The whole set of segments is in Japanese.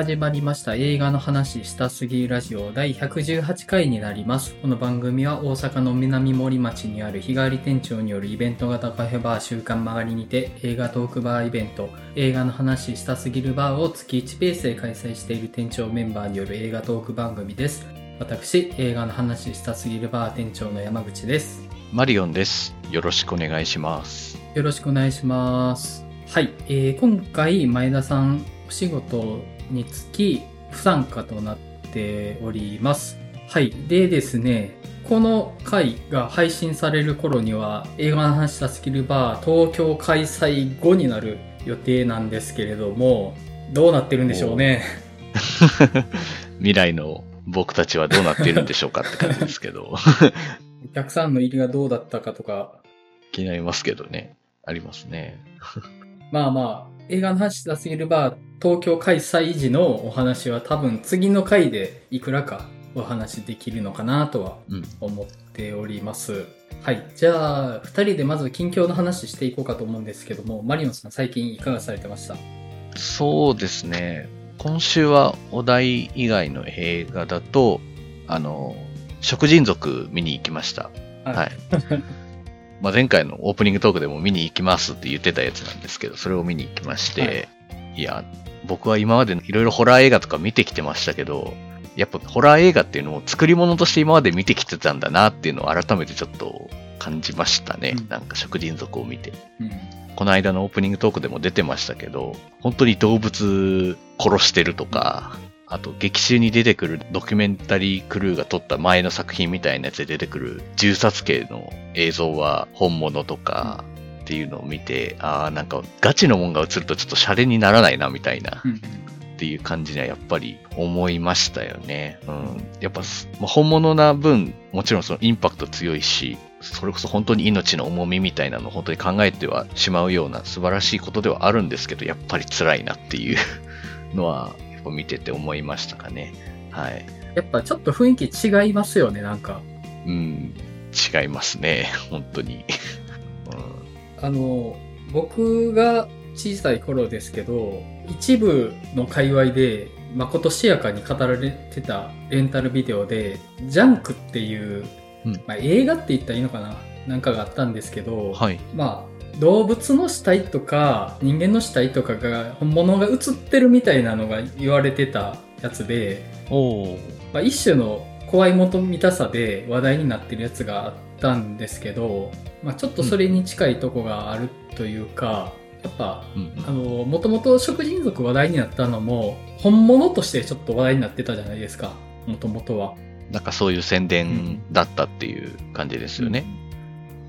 始まりました映画の話したすぎラジオ第118回になります。この番組は大阪の南森町にある日帰り店長によるイベント型カフェバー週刊曲がりにて映画トークバーイベント映画の話したすぎるバーを月1ペースで開催している店長メンバーによる映画トーク番組です。私、映画の話したすぎるバー店長の山口です。マリオンです。よろしくお願いします。よろしくお願いします。はい、えー今回前田さんお仕事につき不参加となっております。はい。でですね、この回が配信される頃には映画の話したスキルバー東京開催後になる予定なんですけれども、どうなってるんでしょうね？未来の僕たちはどうなっているんでしょうかって感じですけど。お客さんの入りがどうだったかとか、気になりますけどね。ありますね。まあまあ、映画の話したすぎるバー東京開催時のお話は多分次の回でいくらかお話できるのかなとはうん。思っております。はい。じゃあ、二人でまず近況の話していこうかと思うんですけども、マリオンさん最近いかがされてました？そうですね。今週はお題以外の映画だと、あの、食人族見に行きました。はいはい。まあ前回のオープニングトークでも見に行きますって言ってたやつなんですけど、それを見に行きまして、い、や、僕は今までいろいろホラー映画とか見てきてましたけど、やっぱホラー映画っていうのを作り物として今まで見てきてたんだなっていうのを改めてちょっと感じましたね。うんなんか食人族を見て。うん。この間のオープニングトークでも出てましたけど、本当に動物殺してるとか、あと劇中に出てくるドキュメンタリークルーが撮った前の作品みたいなやつで出てくる銃殺系の映像は本物とかっていうのを見て、ああ、なんかガチのもんが映るとちょっとシャレにならないなみたいなうん。っていう感じにはやっぱり思いましたよね。うん。やっぱす、まあ本物な分、もちろんそのインパクト強いし、それこそ本当に命の重みみたいなのを本当に考えてはしまうような素晴らしいことではあるんですけど、やっぱり辛いなっていうのは、やっぱ見てて思いましたかね。はい。やっぱちょっと雰囲気違いますよね、なんか。うん。違いますね。本当に。あの、僕が小さい頃ですけど、一部の界隈で、まことしやかに語られてたレンタルビデオで、ジャンクっていう、うんまあ、映画って言ったらいいのかななんかがあったんですけど、うん。はい。まあ、動物の死体とか人間の死体とかが本物が映ってるみたいなのが言われてたやつで。まあ、一種の怖いもと見たさで話題になってるやつがあったんですけど、まあ、ちょっとそれに近いとこがあるというか、やっぱうんあのもともと食人族話題になったのも本物としてちょっと話題になってたじゃないですかもともとは。なんかそういう宣伝だったっていう感じですよね。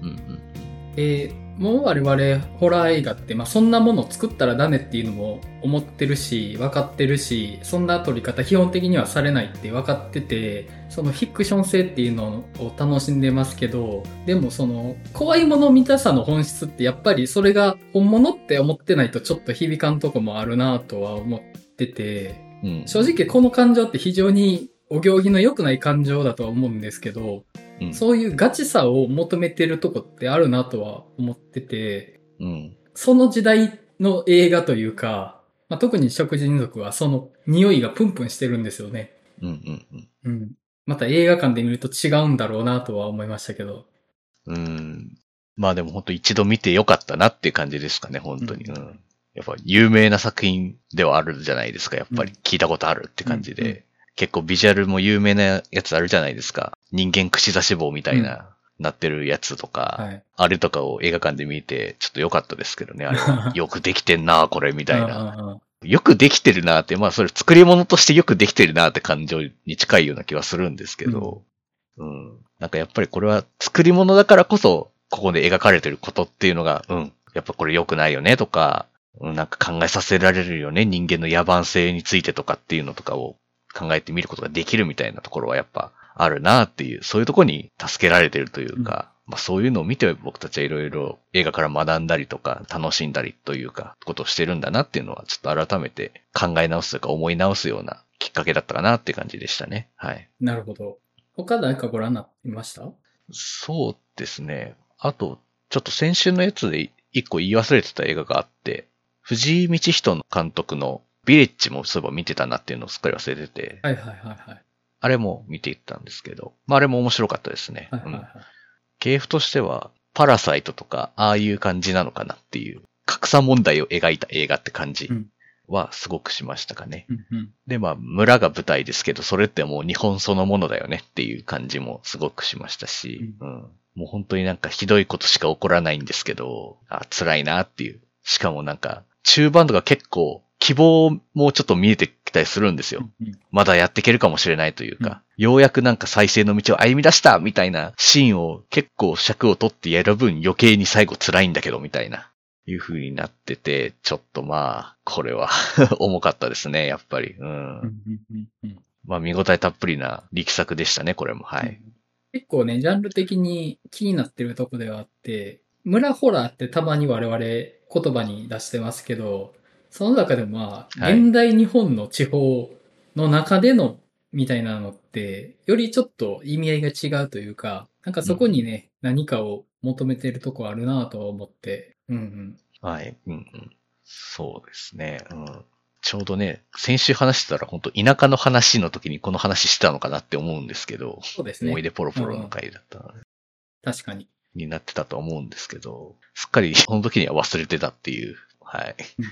うんうん。でもう我々ホラー映画って、まあ、そんなもの作ったらダメっていうのも思ってるし分かってるしそんな撮り方基本的にはされないって分かっててそのフィクション性っていうのを楽しんでますけどでもその怖いもの見たさの本質ってやっぱりそれが本物って思ってないとちょっと響かんとこもあるなとは思っててうん。正直この感情って非常にお行儀の良くない感情だとは思うんですけどうんそういうガチさを求めてるとこってあるなとは思ってて、うん。その時代の映画というか、まあ、特に食人族はその匂いがプンプンしてるんですよね。うんうんうん。うん。また映画館で見ると違うんだろうなとは思いましたけど。うん。まあでも本当一度見てよかったなっていう感じですかね、本当に。ううんん。やっぱ有名な作品ではあるじゃないですか、やっぱりうん聞いたことあるって感じで。うんうん結構ビジュアルも有名なやつあるじゃないですか。人間串刺し棒みたいな、なってるやつとか、はい。あれとかを映画館で見て、ちょっと良かったですけどね、あれは。よくできてんな、これ、みたいな。な。よくできてるなって、まあそれ作り物としてよくできてるなって感情に近いような気はするんですけど、うん、なんかやっぱりこれは作り物だからこそ、ここで描かれてることっていうのが、うん、やっぱこれ良くないよねとか、うんなんか考えさせられるよね、人間の野蛮性についてとかっていうのとかを考えてみることができるみたいなところはやっぱあるなっていう、そういうところに助けられてるというか、まあそういうのを見て僕たちはいろいろ映画から学んだりとか楽しんだりというか、ことをしてるんだなっていうのはちょっと改めて考え直すというか思い直すようなきっかけだったかなって感じでしたね。はい。なるほど。他誰かご覧になっていました？そうですね。あと、ちょっと先週のやつで一個言い忘れてた映画があって、藤井道人の監督のビレッジもそういえば見てたなっていうのをすっかり忘れてて、はいはいはいはい。あれも見ていったんですけど、まああれも面白かったですね。はいはいはいうん。系譜としては、パラサイトとか、ああいう感じなのかなっていう、格差問題を描いた映画って感じうんはすごくしましたかね。うんうんで、まあ、村が舞台ですけど、それってもう日本そのものだよねっていう感じもすごくしましたし、うん。もう本当になんかひどいことしか起こらないんですけど、あ辛いなっていう。しかもなんか、中盤とか結構、希望もちょっと見えてきたりするんですよ。うんまだやっていけるかもしれないというか、ようやくなんか再生の道を歩み出したみたいなシーンを結構尺を取ってやる分余計に最後辛いんだけどみたいな、いう風になってて、ちょっとまあ、これは重かったですね、やっぱり。うんまあ見応えたっぷりな力作でしたね、これも。はい。結構ね、ジャンル的に気になってるとこではあって、村ホラーってたまに我々言葉に出してますけど、その中でもまあ、はい現代日本の地方の中でのみたいなのって、よりちょっと意味合いが違うというか、なんかそこにね、何かを求めてるとこあるなとは思って、うんうん。はい。うんうん。そうですね。うん。ちょうどね、先週話してたら本当田舎の話の時にこの話してたのかなって思うんですけど、そうですね思い。出ポロポロの回だったので確かに。になってたと思うんですけど、すっかりその時には忘れてたっていう、はい、うんうん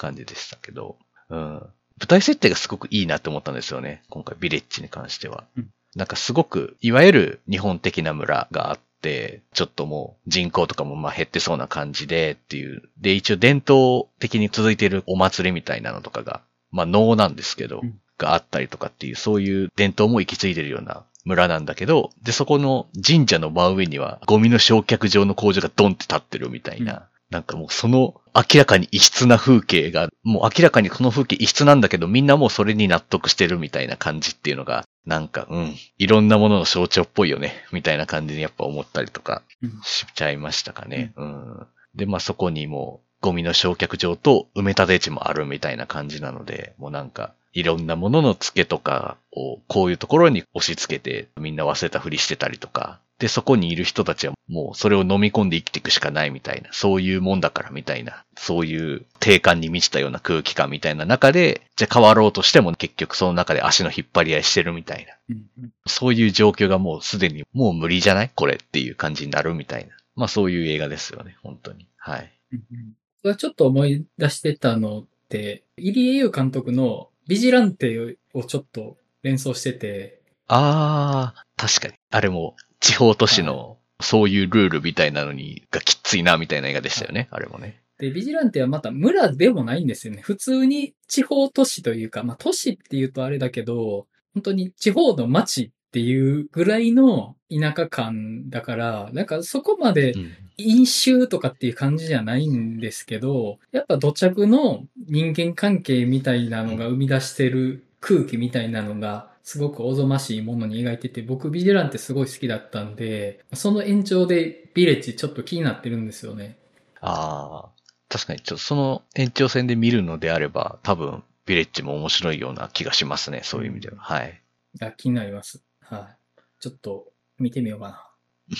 感じでしたけど、うん。舞台設定がすごくいいなって思ったんですよね。今回ビレッジに関しては。うんなんかすごく、いわゆる日本的な村があって、ちょっともう人口とかもまあ減ってそうな感じでっていう。で、一応伝統的に続いているお祭りみたいなのとかが、まあ能なんですけど、うんがあったりとかっていう、そういう伝統も行き継いでるような村なんだけど、で、そこの神社の真上にはゴミの焼却場の工場がドンって立ってるみたいな、うんなんかもうその明らかに異質な風景が、もう明らかにこの風景異質なんだけど、みんなもうそれに納得してるみたいな感じっていうのが、なんか、うん、いろんなものの象徴っぽいよね、みたいな感じにやっぱ思ったりとかうんしちゃいましたかね。うん。で、まあそこにもうゴミの焼却場と埋め立て地もあるみたいな感じなので、もうなんか、いろんなものの付けとかをこういうところに押し付けてみんな忘れたふりしてたりとか、で、そこにいる人たちはもうそれを飲み込んで生きていくしかないみたいな、そういうもんだからみたいな、そういう定感に満ちたような空気感みたいな中で、じゃあ変わろうとしても結局その中で足の引っ張り合いしてるみたいな、うんうんそういう状況がもうすでにもう無理じゃない？これっていう感じになるみたいな。まあそういう映画ですよね、本当に。はい。うんうんこれちょっと思い出してたのって、入江優監督のビジランテをちょっと連想してて、あー、確かに。あれも地方都市のそういうルールみたいなのにがきついなみたいな映画でしたよね、あれもね。で、ビジランテはまた村でもないんですよね。普通に地方都市というか、まあ都市って言うとあれだけど、本当に地方の町っていうぐらいの田舎感だから、なんかそこまでうん。飲酒とかっていう感じじゃないんですけど、やっぱ土着の人間関係みたいなのが生み出してる空気みたいなのがすごくおぞましいものに描いてて、僕ビジランテすごい好きだったんで、その延長でビレッジちょっと気になってるんですよね。あー、確かにちょっとその延長線で見るのであれば、多分ビレッジも面白いような気がしますね、そういう意味では。はい。いや気になります。はい。ちょっと見てみようかな。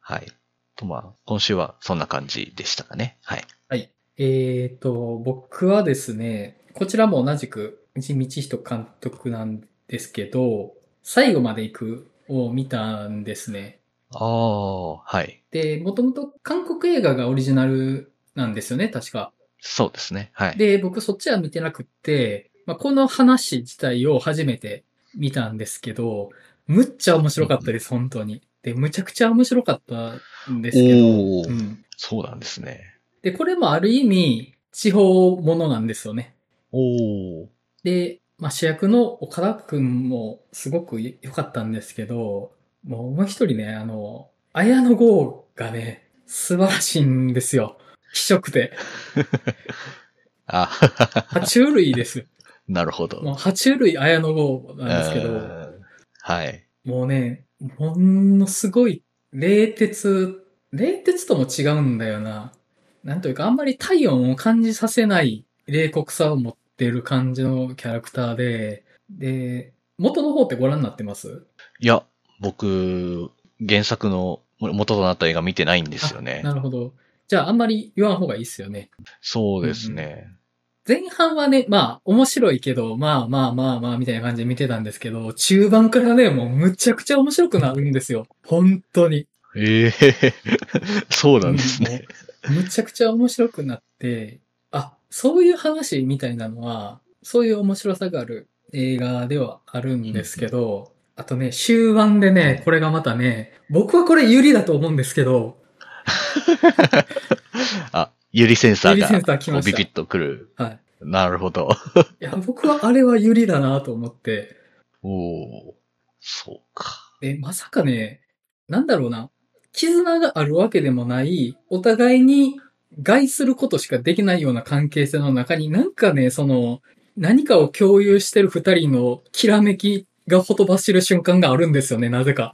はい。とまあ、今週はそんな感じでしたかね。はい。はい。えーと、僕はですね、こちらも同じく、道道人監督なんですけど、最後まで行くを見たんですね。ああ、はい。で、もともと韓国映画がオリジナルなんですよね、確か。そうですね。はい。で、僕そっちは見てなくって、まあ、この話自体を初めて見たんですけど、むっちゃ面白かったです、本当に。で、むちゃくちゃ面白かったんですけど、うん。そうなんですね。で、これもある意味、地方ものなんですよね。おお。で、まあ、主役の岡田くんもすごく良かったんですけど、もうもう一人ね、あの、綾野剛がね、素晴らしいんですよ。気色で。あ、爬虫類です。なるほど。もう爬虫類綾野剛なんですけど、うんはい。もうね、ものすごい、冷徹、冷徹とも違うんだよな。なんというか、あんまり体温を感じさせない冷酷さを持ってる感じのキャラクターで、で、元の方ってご覧になってます？いや、僕、原作の元となった映画見てないんですよねあ。なるほど。じゃあ、あんまり言わん方がいいっすよね。そうですね。前半はね、まあ、面白いけど、まあまあまあまあ、みたいな感じで見てたんですけど、中盤からね、もうむちゃくちゃ面白くなるんですよ。本当に。ええ そうなんですね。うん。むちゃくちゃ面白くなって、あ、そういう話みたいなのは、そういう面白さがある映画ではあるんですけど、あとね、終盤でね、これがまたね、僕はこれ有利だと思うんですけど、あ、ユリセンサーがユリセンサー来ましたこうビビッとくる。はい。なるほど。いや、僕はあれは有利だなと思って、おおそうか。え、まさかね、なんだろうな、絆があるわけでもない、お互いに害することしかできないような関係性の中になんかね、その、何かを共有してる二人のきらめきがほとばしる瞬間があるんですよね、なぜか。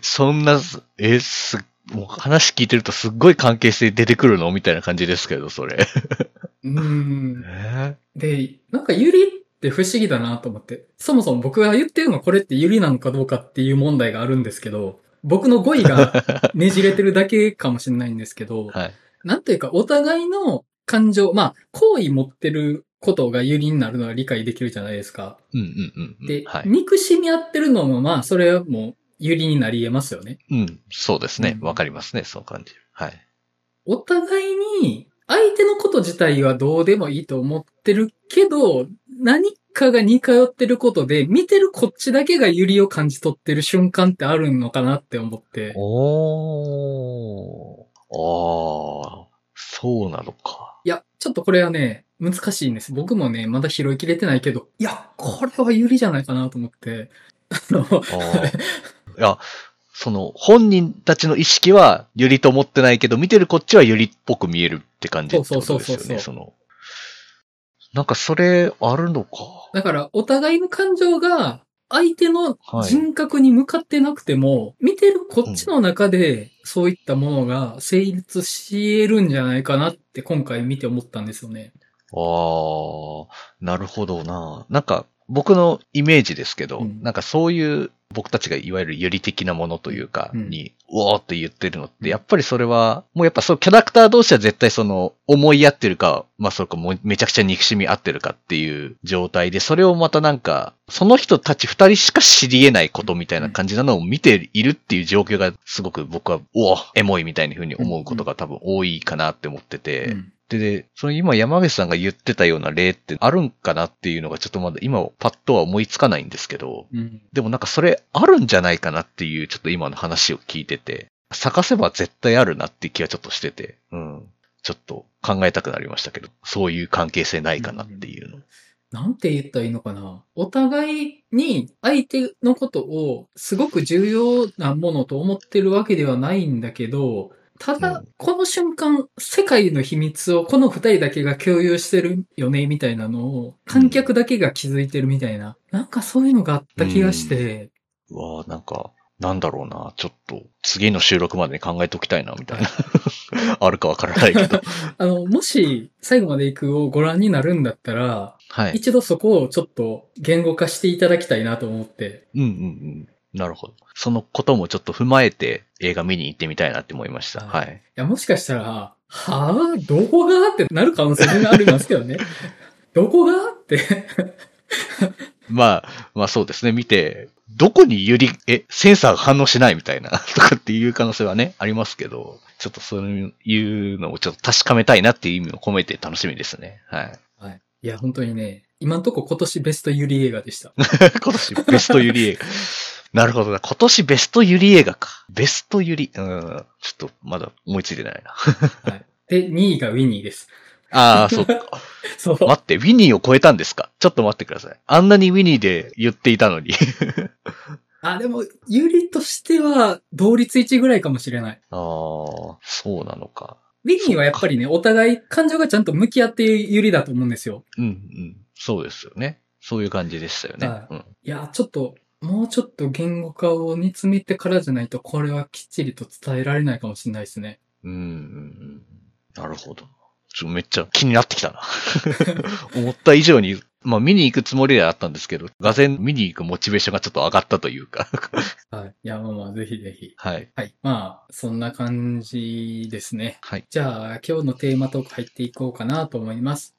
そんな、え、す、もう話聞いてるとすっごい関係性出てくるのみたいな感じですけど、それ。うーん。え？で、なんかユリって不思議だなと思って。そもそも僕が言ってるのこれってユリなのかどうかっていう問題があるんですけど、僕の語彙が ねじれてるだけかもしれないんですけど、はい。なんていうか、お互いの感情、まあ、好意持ってることが有利になるのは理解できるじゃないですか。うんうんうんうん。で、はい。憎しみ合ってるのも、まあ、それはもう有利になり得ますよね。うん。そうですね。うんわかりますね。その感じ。はい。お互いに、相手のこと自体はどうでもいいと思ってるけど、何かが似通ってることで、見てるこっちだけが有利を感じ取ってる瞬間ってあるのかなって思って。おー。ああ、そうなのか。いや、ちょっとこれはね、難しいんです。僕もね、まだ拾いきれてないけど、いや、これは有利じゃないかなと思って。あの、いや、その、本人たちの意識はユリと思ってないけど、見てるこっちはユリっぽく見えるって感じってことですよね。そうそうそうそうその、なんかそれあるのか。だから、お互いの感情が、相手のはい人格に向かってなくても、見てるこっちの中で、そういったものが成立し得るんじゃないかなって今回見て思ったんですよね。ああ、なるほどな。なんか、僕のイメージですけど、うん。なんかそういう僕たちがいわゆるユリ的なものというか、うん。に、うおーって言ってるのって、やっぱりそれは、もうやっぱそう、キャラクター同士は絶対その、思い合ってるか、まあそれかもうめちゃくちゃ憎しみ合ってるかっていう状態で、それをまたなんか、その人たち二人しか知り得ないことみたいな感じなのを見ているっていう状況が、すごく僕は、おおエモいみたいな風に思うことが多分多いかなって思ってて、うんで、で、その今山口さんが言ってたような例ってあるんかなっていうのがちょっとまだ今パッとは思いつかないんですけど、うん。でもなんかそれあるんじゃないかなっていうちょっと今の話を聞いてて、探せば絶対あるなっていう気はちょっとしてて、うん。ちょっと考えたくなりましたけど、そういう関係性ないかなっていうの。なんて言ったらいいのかな。お互いに相手のことをすごく重要なものと思ってるわけではないんだけど、ただうん、この瞬間、世界の秘密をこの二人だけが共有してるよね、みたいなのを、観客だけが気づいてるみたいな。なんかそういうのがあった気がして、うわぁ、なんか、なんだろうな、ちょっと、次の収録までに考えておきたいな、みたいな。あるかわからないけど。あの、もし、最後まで行くをご覧になるんだったら、はい。一度そこをちょっと言語化していただきたいなと思って。うんうんうん。なるほど。そのこともちょっと踏まえて映画見に行ってみたいなって思いました。ははい。いや、もしかしたら、はぁ？どこが？ってなる可能性全然ありますけどね。どこが？って。まあ、まあそうですね。見て、どこにゆり、え、センサーが反応しないみたいな、とかっていう可能性はね、ありますけど、ちょっとそういうのをちょっと確かめたいなっていう意味を込めて楽しみですね。はい。はい。いや、本当にね、今んとこ今年ベストユリ映画でした。今年ベストユリ映画。なるほどな。今年ベストユリ映画か。ベストユリ。うん。ちょっとまだ思いついてないな。はい。で、2位がウィニーです。ああ、そうか。そう。待って、ウィニーを超えたんですか？ちょっと待ってください。あんなにウィニーで言っていたのに。あ、でも、ユリとしては、同率1ぐらいかもしれない。ああ、そうなのか。ウィニーはやっぱりね、お互い感情がちゃんと向き合っているユリだと思うんですよ。うん、うん。そうですよね。そういう感じでしたよね。はうん。いや、ちょっと、もうちょっと言語化を煮詰めてからじゃないと、これはきっちりと伝えられないかもしれないですね。うん。なるほど。ちょ、めっちゃ気になってきたな。思った以上にまあ見に行くつもりではあったんですけど、がぜ見に行くモチベーションがちょっと上がったというか。はい。いや、まあまあ、ぜひぜひ。はい。はい。まあ、そんな感じですね。はい。じゃあ、今日のテーマトーク入っていこうかなと思います。